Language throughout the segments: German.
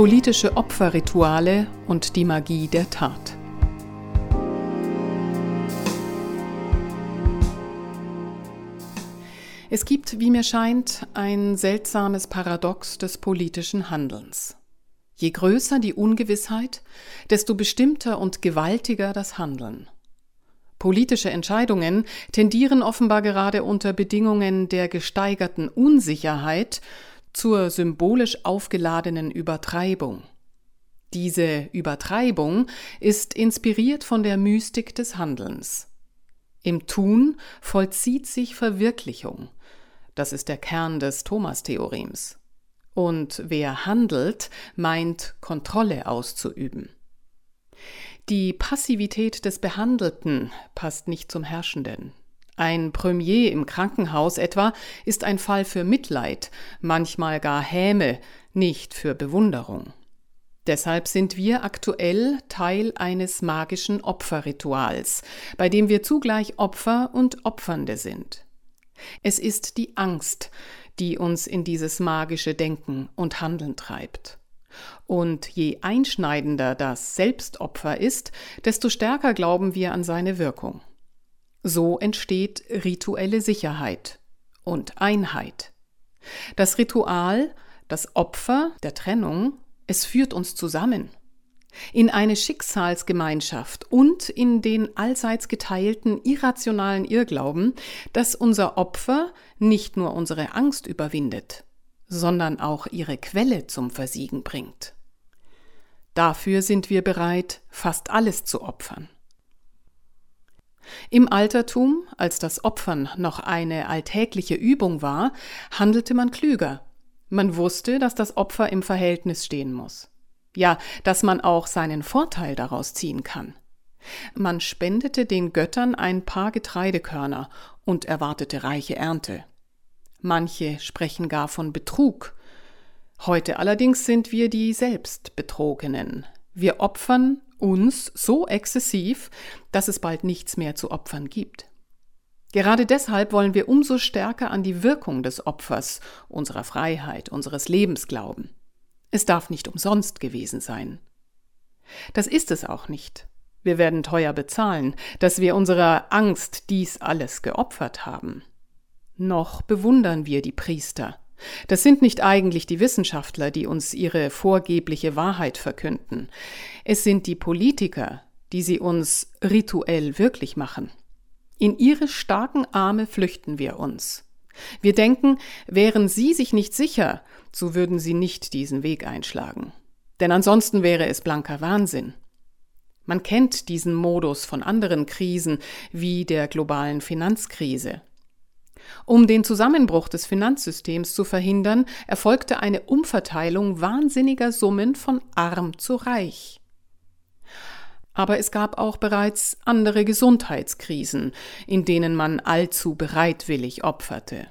Politische Opferrituale und die Magie der Tat. Es gibt, wie mir scheint, ein seltsames Paradox des politischen Handelns. Je größer die Ungewissheit, desto bestimmter und gewaltiger das Handeln. Politische Entscheidungen tendieren offenbar gerade unter Bedingungen der gesteigerten Unsicherheit zur symbolisch aufgeladenen Übertreibung. Diese Übertreibung ist inspiriert von der Mystik des Handelns. Im Tun vollzieht sich Verwirklichung. Das ist der Kern des Thomas-Theorems. Und wer handelt, meint Kontrolle auszuüben. Die Passivität des Behandelten passt nicht zum Herrschenden. Ein Premier im Krankenhaus etwa ist ein Fall für Mitleid, manchmal gar Häme, nicht für Bewunderung. Deshalb sind wir aktuell Teil eines magischen Opferrituals, bei dem wir zugleich Opfer und Opfernde sind. Es ist die Angst, die uns in dieses magische Denken und Handeln treibt. Und je einschneidender das Selbstopfer ist, desto stärker glauben wir an seine Wirkung. So entsteht rituelle Sicherheit und Einheit. Das Ritual, das Opfer der Trennung, es führt uns zusammen in eine Schicksalsgemeinschaft und in den allseits geteilten irrationalen Irrglauben, dass unser Opfer nicht nur unsere Angst überwindet, sondern auch ihre Quelle zum Versiegen bringt. Dafür sind wir bereit, fast alles zu opfern. Im Altertum, als das Opfern noch eine alltägliche Übung war, handelte man klüger. Man wusste, dass das Opfer im Verhältnis stehen muss. Ja, dass man auch seinen Vorteil daraus ziehen kann. Man spendete den Göttern ein paar Getreidekörner und erwartete reiche Ernte. Manche sprechen gar von Betrug. Heute allerdings sind wir die Selbstbetrogenen. Wir opfern uns so exzessiv, dass es bald nichts mehr zu opfern gibt. Gerade deshalb wollen wir umso stärker an die Wirkung des Opfers, unserer Freiheit, unseres Lebens glauben. Es darf nicht umsonst gewesen sein. Das ist es auch nicht. Wir werden teuer bezahlen, dass wir unserer Angst dies alles geopfert haben. Noch bewundern wir die Priester. Das sind nicht eigentlich die Wissenschaftler, die uns ihre vorgebliche Wahrheit verkünden. Es sind die Politiker, die sie uns rituell wirklich machen. In ihre starken Arme flüchten wir uns. Wir denken, wären sie sich nicht sicher, so würden sie nicht diesen Weg einschlagen. Denn ansonsten wäre es blanker Wahnsinn. Man kennt diesen Modus von anderen Krisen wie der globalen Finanzkrise. Um den Zusammenbruch des Finanzsystems zu verhindern, erfolgte eine Umverteilung wahnsinniger Summen von arm zu reich. Aber es gab auch bereits andere Gesundheitskrisen, in denen man allzu bereitwillig opferte.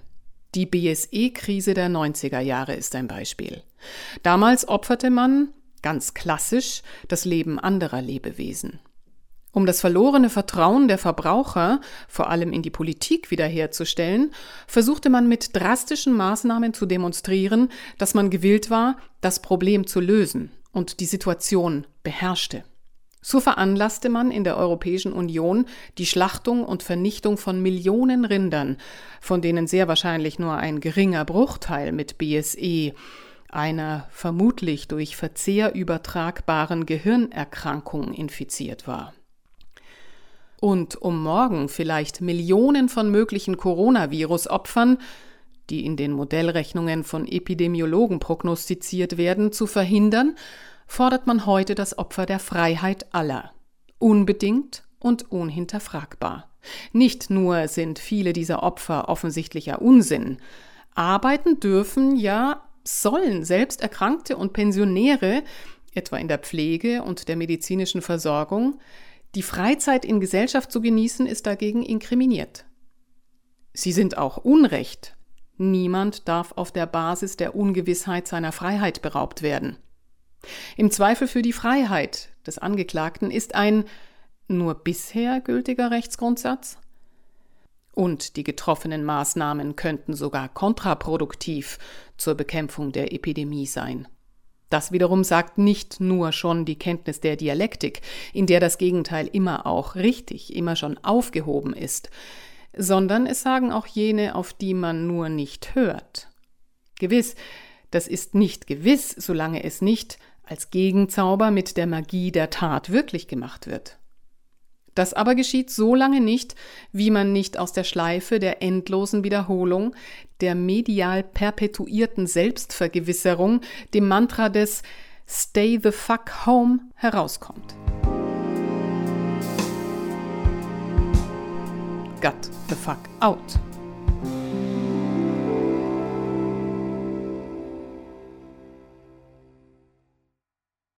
Die BSE-Krise der 90er Jahre ist ein Beispiel. Damals opferte man, ganz klassisch, das Leben anderer Lebewesen. Um das verlorene Vertrauen der Verbraucher, vor allem in die Politik, wiederherzustellen, versuchte man mit drastischen Maßnahmen zu demonstrieren, dass man gewillt war, das Problem zu lösen und die Situation beherrschte. So veranlasste man in der Europäischen Union die Schlachtung und Vernichtung von Millionen Rindern, von denen sehr wahrscheinlich nur ein geringer Bruchteil mit BSE, einer vermutlich durch Verzehr übertragbaren Gehirnerkrankung infiziert war. Und um morgen vielleicht Millionen von möglichen Coronavirus-Opfern, die in den Modellrechnungen von Epidemiologen prognostiziert werden, zu verhindern, fordert man heute das Opfer der Freiheit aller. Unbedingt und unhinterfragbar. Nicht nur sind viele dieser Opfer offensichtlicher Unsinn. Arbeiten dürfen, ja, sollen selbst Erkrankte und Pensionäre, etwa in der Pflege und der medizinischen Versorgung, die Freizeit in Gesellschaft zu genießen, ist dagegen inkriminiert. Sie sind auch Unrecht. Niemand darf auf der Basis der Ungewissheit seiner Freiheit beraubt werden. Im Zweifel für die Freiheit des Angeklagten ist ein nur bisher gültiger Rechtsgrundsatz? Und die getroffenen Maßnahmen könnten sogar kontraproduktiv zur Bekämpfung der Epidemie sein. Das wiederum sagt nicht nur schon die Kenntnis der Dialektik, in der das Gegenteil immer auch richtig, immer schon aufgehoben ist, sondern es sagen auch jene, auf die man nur nicht hört. Gewiss, das ist nicht gewiss, solange es nicht als Gegenzauber mit der Magie der Tat wirklich gemacht wird. Das aber geschieht so lange nicht, wie man nicht aus der Schleife der endlosen Wiederholung, der medial perpetuierten Selbstvergewisserung, dem Mantra des Stay the fuck home herauskommt. Gut the fuck out.